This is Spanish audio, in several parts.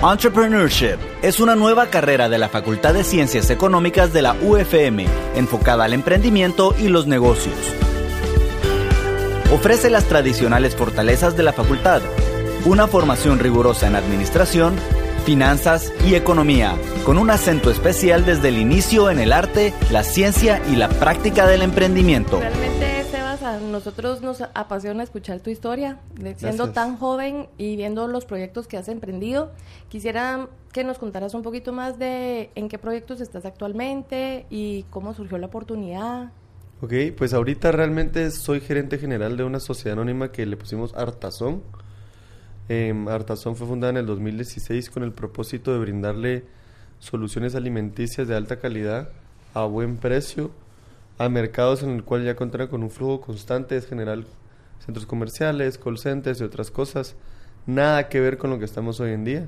Entrepreneurship es una nueva carrera de la Facultad de Ciencias Económicas de la UFM, enfocada al emprendimiento y los negocios. Ofrece las tradicionales fortalezas de la facultad, una formación rigurosa en administración, finanzas y economía, con un acento especial desde el inicio en el arte, la ciencia y la práctica del emprendimiento a nosotros nos apasiona escuchar tu historia, siendo tan joven y viendo los proyectos que has emprendido. Quisiera que nos contaras un poquito más de en qué proyectos estás actualmente y cómo surgió la oportunidad. Ok, pues ahorita realmente soy gerente general de una sociedad anónima que le pusimos Artazón. Em, Artazón fue fundada en el 2016 con el propósito de brindarle soluciones alimenticias de alta calidad a buen precio a mercados en el cual ya cuentan con un flujo constante, es general centros comerciales, call centers y otras cosas. Nada que ver con lo que estamos hoy en día.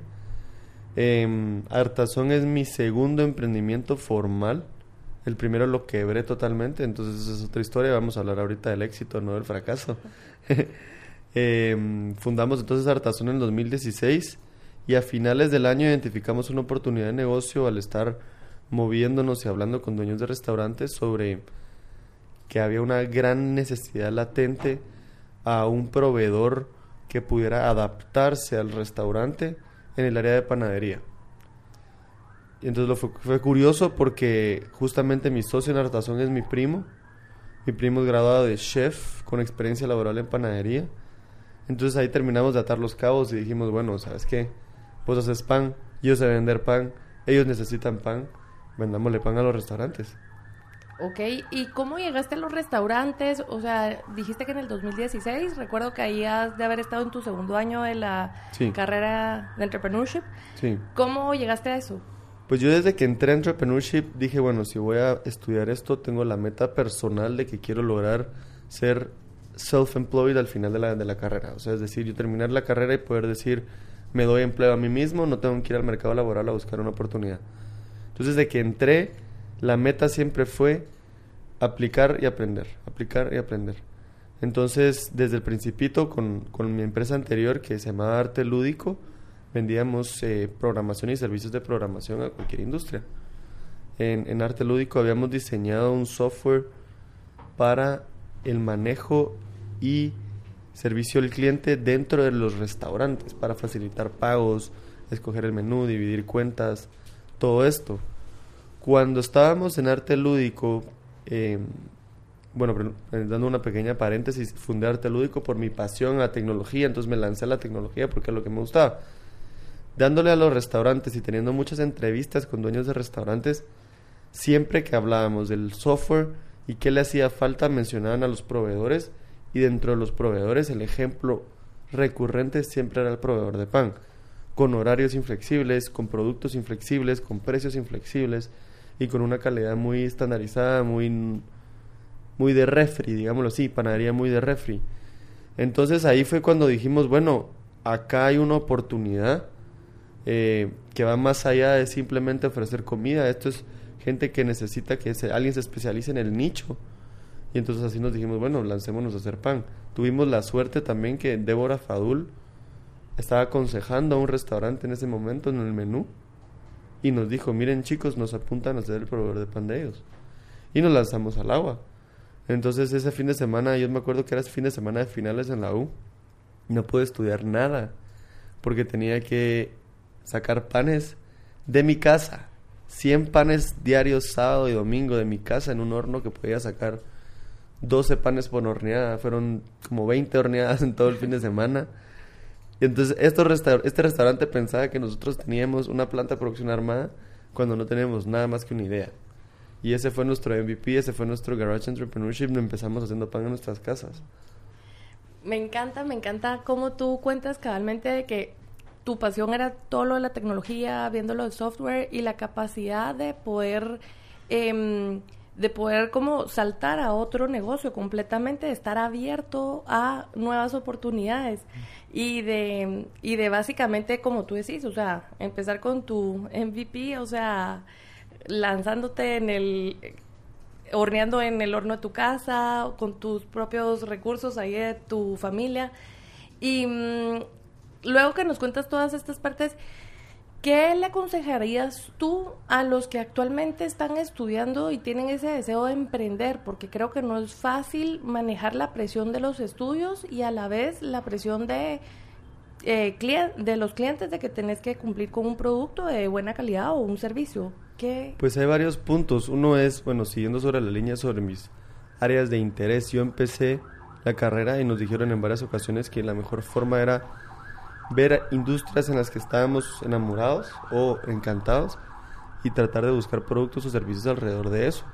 Eh, Artazón es mi segundo emprendimiento formal. El primero lo quebré totalmente, entonces esa es otra historia. Vamos a hablar ahorita del éxito, no del fracaso. Em, fundamos entonces Artazón en el 2016 y a finales del año identificamos una oportunidad de negocio al estar moviéndonos y hablando con dueños de restaurantes sobre que había una gran necesidad latente a un proveedor que pudiera adaptarse al restaurante en el área de panadería. Y entonces lo fue, curioso porque justamente mi socio en Artazón es mi primo. Mi primo es graduado de chef con experiencia laboral en panadería. Entonces ahí terminamos de atar los cabos y dijimos, bueno, ¿sabes qué? Vos haces pan, yo sé vender pan, ellos necesitan pan, vendámosle pan a los restaurantes. Ok, ¿y cómo llegaste a los restaurantes? O sea, dijiste que en el 2016, recuerdo que ahí has de haber estado en tu segundo año de la carrera de entrepreneurship. Sí. ¿Cómo llegaste a eso? Pues yo desde que entré a entrepreneurship dije, bueno, si voy a estudiar esto, tengo la meta personal de que quiero lograr ser self-employed al final de la, de la carrera. O sea, es decir, yo terminar la carrera y poder decir, me doy empleo a mí mismo, no tengo que ir al mercado laboral a buscar una oportunidad. Entonces, desde que entré la meta siempre fue aplicar y aprender, aplicar y aprender. Entonces, desde el principito, con, mi empresa anterior, que se llamaba Arte Lúdico, vendíamos eh, programación y servicios de programación a cualquier industria. En, en, Arte Lúdico habíamos diseñado un software para el manejo y servicio al cliente dentro de los restaurantes, para facilitar pagos, escoger el menú, dividir cuentas, todo esto. Cuando estábamos en arte lúdico, eh, bueno, eh, dando una pequeña paréntesis, fundé arte lúdico por mi pasión a la tecnología, entonces me lancé a la tecnología porque es lo que me gustaba. Dándole a los restaurantes y teniendo muchas entrevistas con dueños de restaurantes, siempre que hablábamos del software y qué le hacía falta, mencionaban a los proveedores y dentro de los proveedores el ejemplo recurrente siempre era el proveedor de pan, con horarios inflexibles, con productos inflexibles, con precios inflexibles y con una calidad muy estandarizada, muy, muy de refri, digámoslo así, panadería muy de refri. Entonces ahí fue cuando dijimos, bueno, acá hay una oportunidad eh, que va más allá de simplemente ofrecer comida. Esto es gente que necesita que alguien se especialice en el nicho. Y entonces así nos dijimos, bueno, lancémonos a hacer pan. Tuvimos la suerte también que Débora Fadul estaba aconsejando a un restaurante en ese momento en el menú y nos dijo, miren chicos, nos apuntan a ser el proveedor de pan de ellos. Y nos lanzamos al agua. Entonces ese fin de semana, yo me acuerdo que era fin de semana de finales en la U, no pude estudiar nada, porque tenía que sacar panes de mi casa. 100 panes diarios sábado y domingo de mi casa en un horno que podía sacar 12 panes por horneada. Fueron como 20 horneadas en todo el fin de semana. Y entonces este restaurante pensaba que nosotros teníamos una planta de producción armada cuando no teníamos nada más que una idea. Y ese fue nuestro MVP, ese fue nuestro Garage Entrepreneurship. Empezamos haciendo pan en nuestras casas. Me encanta, me encanta cómo tú cuentas cabalmente de que tu pasión era todo lo de la tecnología, viendo lo del software y la capacidad de poder... Eh, de poder como saltar a otro negocio completamente, de estar abierto a nuevas oportunidades y de, y de básicamente, como tú decís, o sea, empezar con tu MVP, o sea, lanzándote en el, horneando en el horno de tu casa, con tus propios recursos ahí de tu familia. Y mm, luego que nos cuentas todas estas partes, ¿Qué le aconsejarías tú a los que actualmente están estudiando y tienen ese deseo de emprender? Porque creo que no es fácil manejar la presión de los estudios y a la vez la presión de, eh, de los clientes de que tenés que cumplir con un producto de buena calidad o un servicio. ¿Qué? Pues hay varios puntos. Uno es, bueno, siguiendo sobre la línea sobre mis áreas de interés, yo empecé la carrera y nos dijeron en varias ocasiones que la mejor forma era ver industrias en las que estábamos enamorados o encantados y tratar de buscar productos o servicios alrededor de eso.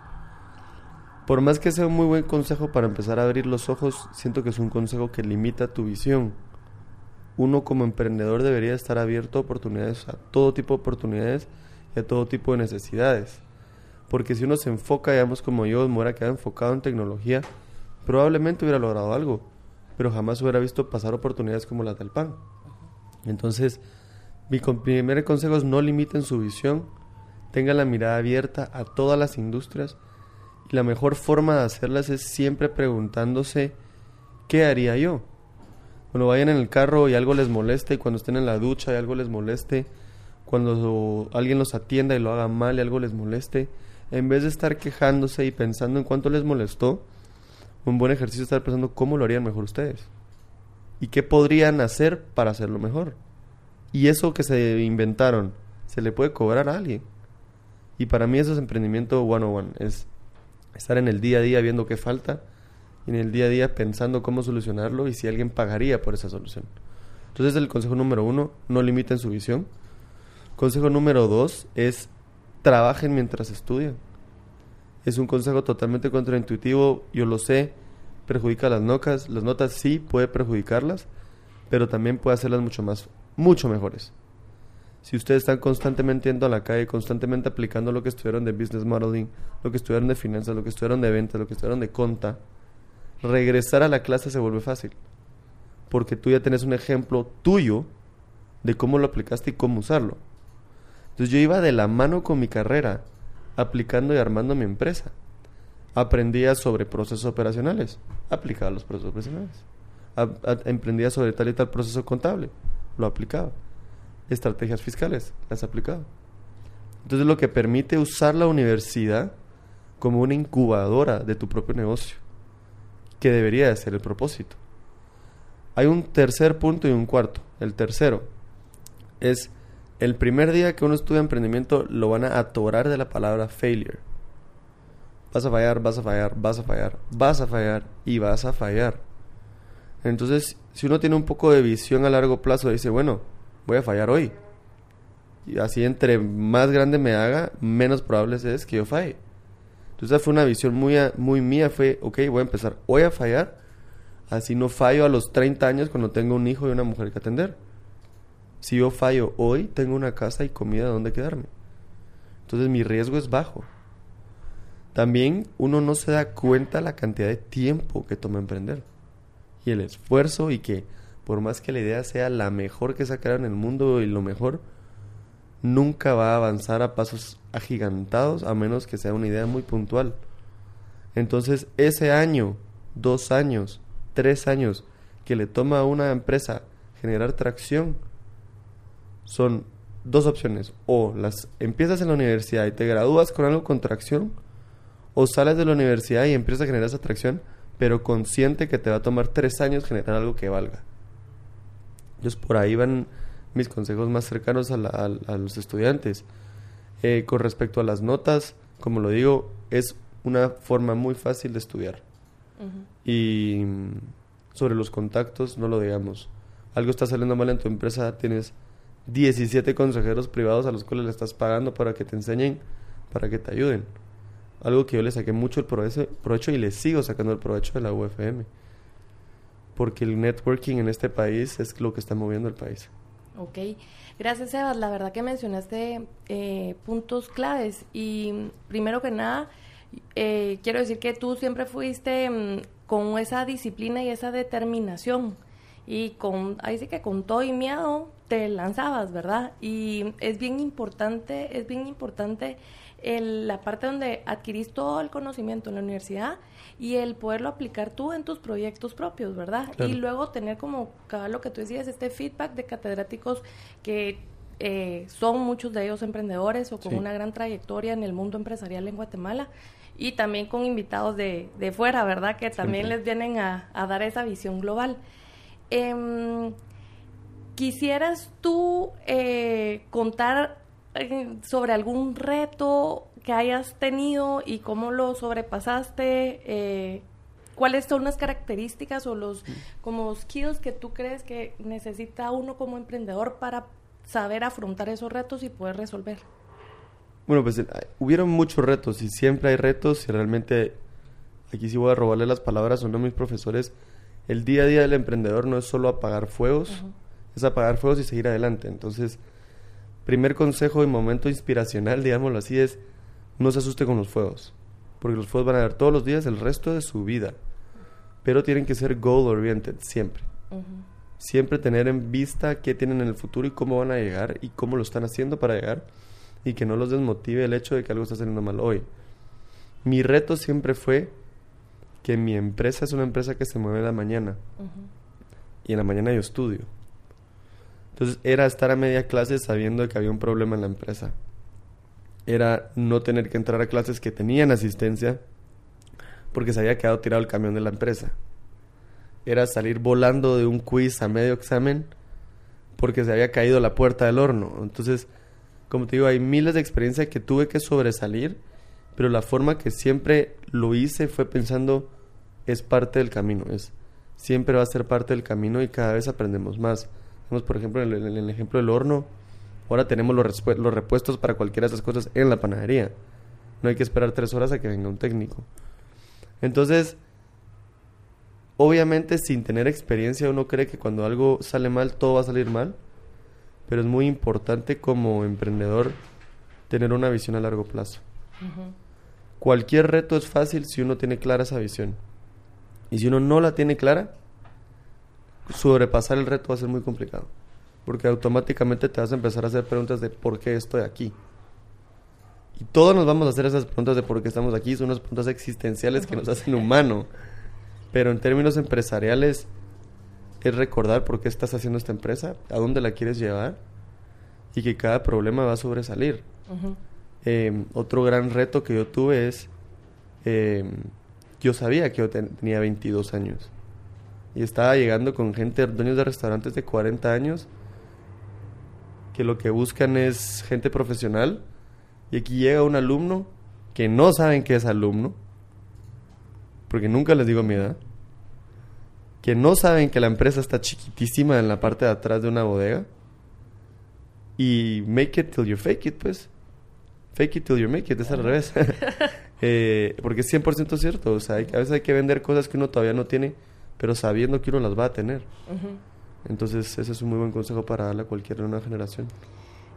Por más que sea un muy buen consejo para empezar a abrir los ojos, siento que es un consejo que limita tu visión. Uno como emprendedor debería estar abierto a oportunidades, a todo tipo de oportunidades y a todo tipo de necesidades. Porque si uno se enfoca, digamos como yo, me hubiera quedado enfocado en tecnología, probablemente hubiera logrado algo, pero jamás hubiera visto pasar oportunidades como las del pan. Entonces, mi primer consejo es no limiten su visión, tengan la mirada abierta a todas las industrias y la mejor forma de hacerlas es siempre preguntándose ¿qué haría yo? Cuando vayan en el carro y algo les moleste, cuando estén en la ducha y algo les moleste, cuando alguien los atienda y lo haga mal y algo les moleste, en vez de estar quejándose y pensando en cuánto les molestó, un buen ejercicio es estar pensando cómo lo harían mejor ustedes y qué podrían hacer para hacerlo mejor. Y eso que se inventaron, se le puede cobrar a alguien. Y para mí eso es emprendimiento one on one, es estar en el día a día viendo qué falta y en el día a día pensando cómo solucionarlo y si alguien pagaría por esa solución. Entonces el consejo número uno, no limiten su visión. Consejo número dos es trabajen mientras estudian. Es un consejo totalmente contraintuitivo, yo lo sé, perjudica las notas, las notas sí puede perjudicarlas, pero también puede hacerlas mucho más, mucho mejores. Si ustedes están constantemente yendo a la calle, constantemente aplicando lo que estudiaron de business modeling, lo que estudiaron de finanzas, lo que estudiaron de ventas, lo que estudiaron de conta, regresar a la clase se vuelve fácil. Porque tú ya tienes un ejemplo tuyo de cómo lo aplicaste y cómo usarlo. Entonces yo iba de la mano con mi carrera, aplicando y armando mi empresa. Aprendía sobre procesos operacionales, aplicaba los procesos operacionales. emprendía sobre tal y tal proceso contable, lo aplicaba. Estrategias fiscales, las aplicaba. Entonces lo que permite usar la universidad como una incubadora de tu propio negocio, que debería de ser el propósito. Hay un tercer punto y un cuarto. El tercero es el primer día que uno estudia emprendimiento lo van a atorar de la palabra failure. Vas a fallar, vas a fallar, vas a fallar, vas a fallar y vas a fallar. Entonces, si uno tiene un poco de visión a largo plazo, dice, bueno, voy a fallar hoy. Y así entre más grande me haga, menos probable es que yo falle. Entonces, fue una visión muy, muy mía, fue, ok, voy a empezar hoy a fallar, así no fallo a los 30 años cuando tengo un hijo y una mujer que atender. Si yo fallo hoy, tengo una casa y comida donde quedarme. Entonces mi riesgo es bajo. También uno no se da cuenta la cantidad de tiempo que toma emprender. Y el esfuerzo y que por más que la idea sea la mejor que sacaron en el mundo y lo mejor, nunca va a avanzar a pasos agigantados a menos que sea una idea muy puntual. Entonces ese año, dos años, tres años que le toma a una empresa generar tracción, son dos opciones. O las empiezas en la universidad y te gradúas con algo con tracción, o sales de la universidad y empiezas a generar esa tracción, pero consciente que te va a tomar tres años generar algo que valga. Entonces por ahí van mis consejos más cercanos a, los estudiantes. Eh, con respecto a las notas, como lo digo, es una forma muy fácil de estudiar. Y sobre los contactos, no lo digamos. Algo está saliendo mal en tu empresa, tienes 17 consejeros privados a los cuales le estás pagando para que te enseñen, para que te ayuden. Algo que yo le saqué mucho el provecho, y le sigo sacando el provecho de la UFM. Porque el networking en este país es lo que está moviendo el país. Ok, gracias Sebas. La verdad que mencionaste eh, puntos claves y primero que nada, eh, quiero decir que tú siempre fuiste mm, con esa disciplina y esa determinación y con, ahí sí que con todo y miedo te lanzabas, ¿verdad? Y es bien importante, es bien importante el, la parte donde adquirís todo el conocimiento en la universidad y el poderlo aplicar tú en tus proyectos propios, ¿verdad? Y luego tener como, cada lo que tú decías, este feedback de catedráticos que eh, son muchos de ellos emprendedores o con una gran trayectoria en el mundo empresarial en Guatemala y también con invitados de, de fuera, ¿verdad? Que también les vienen a, dar esa visión global. Em, ¿Quisieras tú eh, contar sobre algún reto que hayas tenido y cómo lo sobrepasaste? Eh, ¿Cuáles son las características o los como skills que tú crees que necesita uno como emprendedor para saber afrontar esos retos y poder resolver? Bueno, pues eh, hubieron muchos retos y siempre hay retos y realmente aquí sí voy a robarle las palabras a uno de mis profesores. El día a día del emprendedor no es solo apagar fuegos, es apagar fuegos y seguir adelante. Entonces, primer consejo y momento inspiracional, digámoslo así, es no se asuste con los fuegos, porque los fuegos van a ver todos los días el resto de su vida, pero tienen que ser goal oriented siempre. Siempre tener en vista qué tienen en el futuro y cómo van a llegar y cómo lo están haciendo para llegar y que no los desmotive el hecho de que algo está saliendo mal hoy. Mi reto siempre fue que mi empresa es una empresa que se mueve en la mañana y en la mañana yo estudio. Entonces era estar a media clase sabiendo que había un problema en la empresa. Era no tener que entrar a clases que tenían asistencia porque se había quedado tirado el camión de la empresa. Era salir volando de un quiz a medio examen porque se había caído la puerta del horno. Entonces como te digo, hay miles de experiencias que tuve que sobresalir, pero la forma que siempre lo hice fue pensando, es parte del camino, es siempre va a ser parte del camino y cada vez aprendemos más. Tenemos, por ejemplo, en el, ejemplo del horno, ahora tenemos los, los repuestos para cualquiera de esas cosas en la panadería. No hay que esperar tres horas a que venga un técnico. Entonces, obviamente sin tener experiencia uno cree que cuando algo sale mal, todo va a salir mal pero es muy importante como emprendedor tener una visión a largo plazo. Cualquier reto es fácil si uno tiene clara esa visión. Y si uno no la tiene clara, sobrepasar el reto va a ser muy complicado. Porque automáticamente te vas a empezar a hacer preguntas de por qué estoy aquí. Y todos nos vamos a hacer esas preguntas de por qué estamos aquí. Son unas preguntas existenciales que nos hacen humano. Pero en términos empresariales, es recordar por qué estás haciendo esta empresa, a dónde la quieres llevar y que cada problema va a sobresalir. Em, otro gran reto que yo tuve es, em, yo sabía que yo tenía 22 años y estaba llegando con gente, dueños de restaurantes de 40 años, que lo que buscan es gente profesional y aquí llega un alumno que no saben que es alumno, porque nunca les digo mi edad, que no saben que la empresa está chiquitísima en la parte de atrás de una bodega. Y make it till you fake it, pues. Fake it till you make it, es al revés. eh, porque es 100% cierto. O sea, a veces hay que vender cosas que uno todavía no tiene, pero sabiendo que uno las va a tener. Entonces, ese es un muy buen consejo para darle a cualquier nueva generación.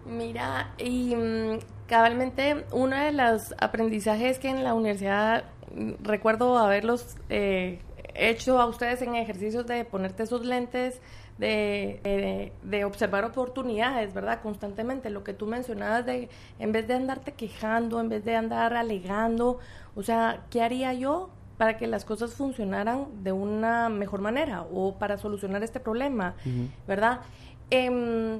Mira, y mm, cabalmente uno de los aprendizajes que en la universidad mm, recuerdo haberlos eh, hecho a ustedes en ejercicios de ponerte esos lentes, de, de, observar oportunidades, ¿verdad? Constantemente. Lo que tú mencionabas de, en vez de andarte quejando, en vez de andar alegando, o sea, ¿qué haría yo para que las cosas funcionaran de una mejor manera o para solucionar este problema, ¿verdad? Em,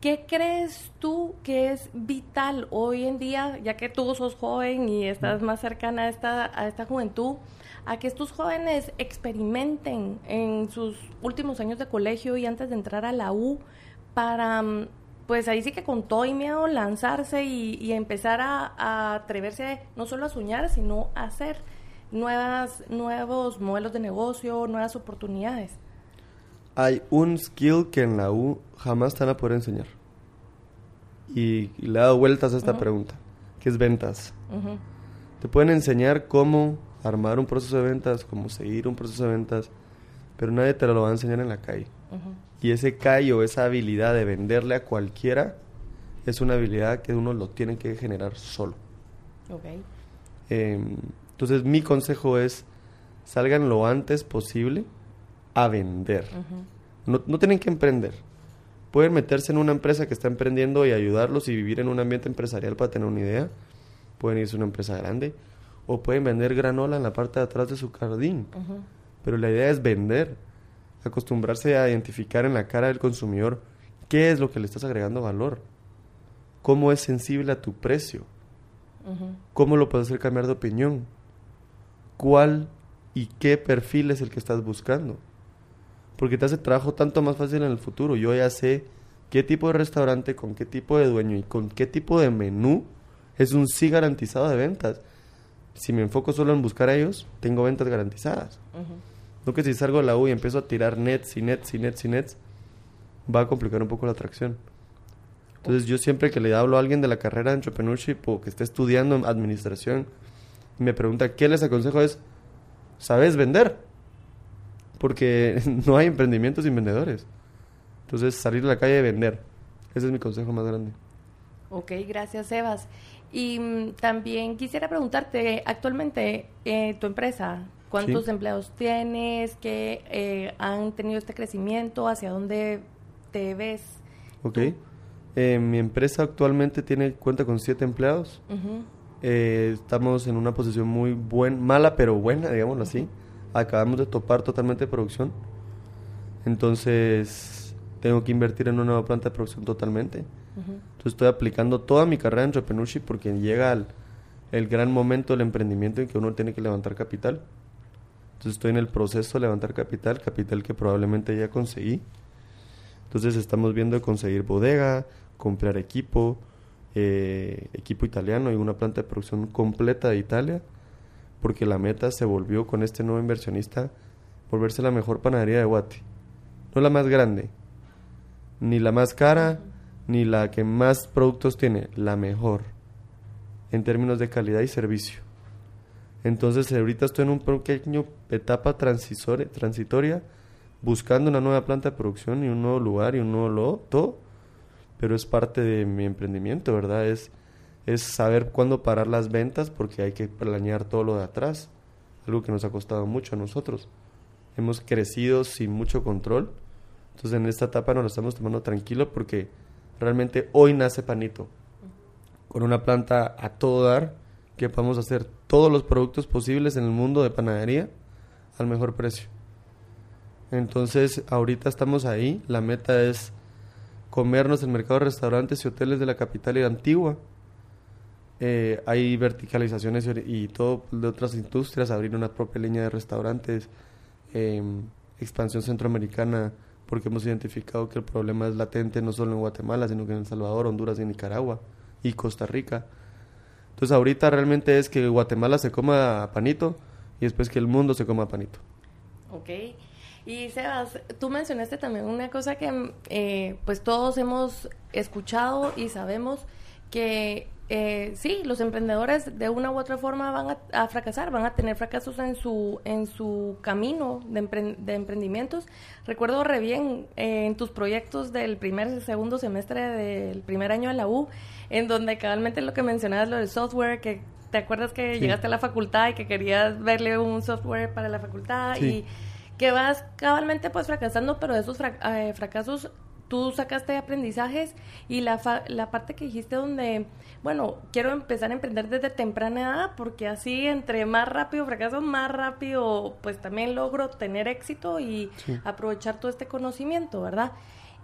¿Qué crees tú que es vital hoy en día, ya que tú sos joven y estás más cercana a esta, a esta juventud? a que estos jóvenes experimenten en sus últimos años de colegio y antes de entrar a la U para, mm, pues ahí sí que con todo y miedo lanzarse y, empezar a, atreverse no solo a soñar, sino a hacer nuevas, nuevos modelos de negocio, nuevas oportunidades. Hay un skill que en la U jamás te van a poder enseñar. Y, le he dado vueltas a esta pregunta, que es ventas. Te pueden enseñar cómo armar un proceso de ventas, como seguir un proceso de ventas, pero nadie te lo va a enseñar en la calle. Y ese callo, esa habilidad de venderle a cualquiera, es una habilidad que uno lo tiene que generar solo. Okay. Em, entonces mi consejo es, salgan lo antes posible a vender. no, no tienen que emprender. Pueden meterse en una empresa que está emprendiendo y ayudarlos y vivir en un ambiente empresarial para tener una idea. Pueden irse a una empresa grande o pueden vender granola en la parte de atrás de su jardín. Pero la idea es vender, acostumbrarse a identificar en la cara del consumidor ¿Qué es lo que le estás agregando valor? ¿Cómo es sensible a tu precio? ¿Cómo lo puedes hacer cambiar de opinión? ¿Cuál y qué perfil es el que estás buscando? Porque te hace trabajo tanto más fácil en el futuro. Yo ya sé qué tipo de restaurante, con qué tipo de dueño y con qué tipo de menú es un sí garantizado de ventas. Si me enfoco solo en buscar a ellos, tengo ventas garantizadas. No que si salgo de la U y empiezo a tirar nets y nets y nets y nets, va a complicar un poco la atracción. Entonces yo siempre que le hablo a alguien de la carrera de entrepreneurship o que esté estudiando administración me pregunta qué les aconsejo es, ¿sabes vender? Porque no hay emprendimientos sin vendedores. Entonces salir a la calle y vender. Ese es mi consejo más grande. Ok, gracias Sebas. Y mm, también quisiera preguntarte, actualmente eh, tu empresa, ¿cuántos empleados tienes? ¿Qué eh, han tenido este crecimiento? ¿Hacia dónde te ves? Ok. Eh, mi empresa actualmente tiene cuenta con siete empleados. Eh, estamos en una posición muy buena, mala pero buena, digámoslo así. Acabamos de topar totalmente producción. Entonces, tengo que invertir en una nueva planta de producción totalmente. Entonces, estoy aplicando toda mi carrera en entrepreneurship porque llega el gran momento del emprendimiento en que uno tiene que levantar capital. Entonces, estoy en el proceso de levantar capital, capital que probablemente ya conseguí. Entonces, estamos viendo de conseguir bodega, comprar equipo, eh, equipo italiano y una planta de producción completa de Italia, porque la meta se volvió con este nuevo inversionista volverse la mejor panadería de Guati. No la más grande, ni la más cara, ni la que más productos tiene, la mejor en términos de calidad y servicio. Entonces ahorita estoy en un pequeño etapa transitoria buscando una nueva planta de producción y un nuevo lugar y un nuevo loto pero es parte de mi emprendimiento, ¿verdad? Es, es saber cuándo parar las ventas porque hay que planear todo lo de atrás, algo que nos ha costado mucho a nosotros. Hemos crecido sin mucho control, entonces en esta etapa nos lo estamos tomando tranquilo porque realmente hoy nace Panito, con una planta a todo dar, que podemos hacer todos los productos posibles en el mundo de panadería al mejor precio. Entonces ahorita estamos ahí, la meta es comernos el mercado de restaurantes y hoteles de la capital y Antigua. Eh, hay verticalizaciones y todo de otras industrias, abrir una propia línea de restaurantes, em, expansión centroamericana, porque hemos identificado que el problema es latente no solo en Guatemala, sino que en El Salvador, Honduras y Nicaragua y Costa Rica. Entonces ahorita realmente es que Guatemala se coma panito y después que el mundo se coma panito. Ok. Y Sebas, tú mencionaste también una cosa que eh, pues todos hemos escuchado y sabemos que eh, sí, los emprendedores de una u otra forma van a, fracasar, van a tener fracasos en su en su camino de, de emprendimientos. Recuerdo re bien eh, en tus proyectos del primer y segundo semestre del primer año de la U, en donde cabalmente lo que mencionabas, lo del software, que te acuerdas que llegaste a la facultad y que querías verle un software para la facultad y que vas cabalmente pues fracasando, pero de esos eh, fracasos tú sacaste aprendizajes y la, la parte que dijiste donde, bueno, quiero empezar a emprender desde temprana edad porque así entre más rápido fracaso, más rápido pues también logro tener éxito y aprovechar todo este conocimiento, ¿verdad?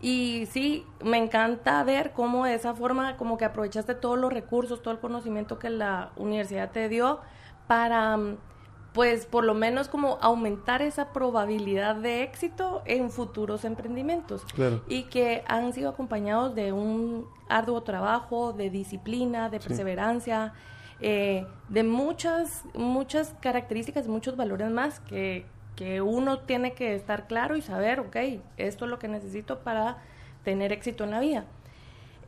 Y sí, me encanta ver cómo de esa forma como que aprovechaste todos los recursos, todo el conocimiento que la universidad te dio para pues por lo menos como aumentar esa probabilidad de éxito en futuros emprendimientos. Y que han sido acompañados de un arduo trabajo, de disciplina, de perseverancia, eh, de muchas, muchas características, muchos valores más que, que uno tiene que estar claro y saber, ok, esto es lo que necesito para tener éxito en la vida.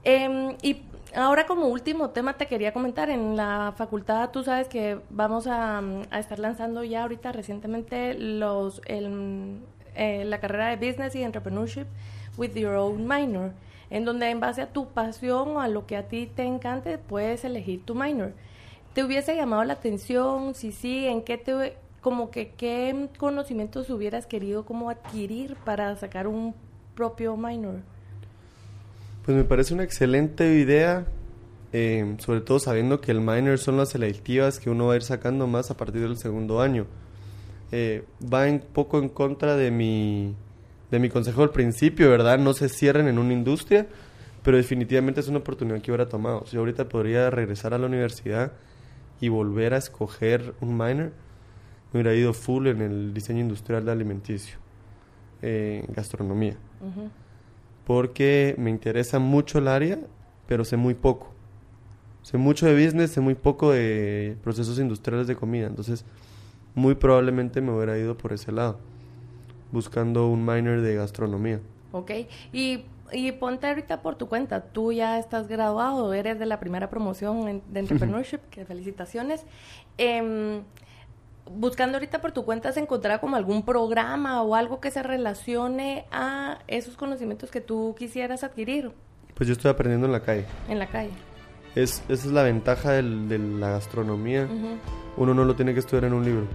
Eh, y ahora como último tema te quería comentar, en la facultad tú sabes que vamos a, estar lanzando ya ahorita recientemente los eh, la carrera de Business y Entrepreneurship with Your Own Minor, en donde en base a tu pasión o a lo que a ti te encante puedes elegir tu minor. ¿Te hubiese llamado la atención? Si sí, ¿en qué te como que qué conocimientos hubieras querido como adquirir para sacar un propio minor? Pues me parece una excelente idea, eh, sobre todo sabiendo que el minor son las selectivas que uno va a ir sacando más a partir del segundo año. Eh, va un poco en contra de mi, de mi consejo al principio, ¿verdad? No se cierren en una industria, pero definitivamente es una oportunidad que hubiera tomado. Si ahorita podría regresar a la universidad y volver a escoger un minor, me hubiera ido full en el diseño industrial de alimenticio, en gastronomía. Porque me interesa mucho el área, pero sé muy poco. Sé mucho de business, sé muy poco de procesos industriales de comida. Entonces, muy probablemente me hubiera ido por ese lado, buscando un minor de gastronomía. Ok, y, y ponte ahorita por tu cuenta, tú ya estás graduado, eres de la primera promoción de entrepreneurship, que felicitaciones. Em, buscando ahorita por tu cuenta, ¿se encontrará como algún programa o algo que se relacione a esos conocimientos que tú quisieras adquirir? Pues yo estoy aprendiendo en la calle. En la calle. Es, esa es la ventaja del, de la gastronomía. Uno no lo tiene que estudiar en un libro.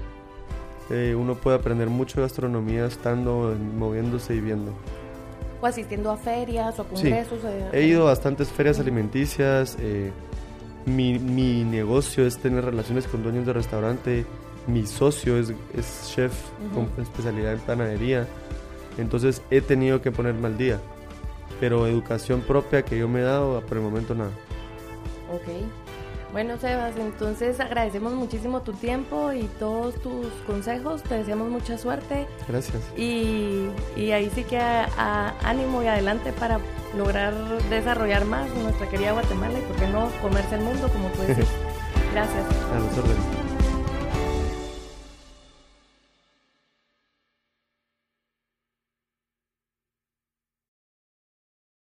Eh, uno puede aprender mucho de gastronomía estando, moviéndose y viendo. O asistiendo a ferias o a congresos. He ido a bastantes ferias alimenticias. Eh, mi, mi, negocio es tener relaciones con dueños de restaurante. Mi socio es, es chef con especialidad en panadería. Entonces he tenido que ponerme al día. Pero educación propia que yo me he dado, por el momento nada. Ok. Bueno, Sebas, entonces agradecemos muchísimo tu tiempo y todos tus consejos. Te deseamos mucha suerte. Gracias. Y, y ahí sí que a, ánimo y adelante para lograr desarrollar más nuestra querida Guatemala y, por qué no, comerse el mundo, como tú dices. Gracias. A los órdenes.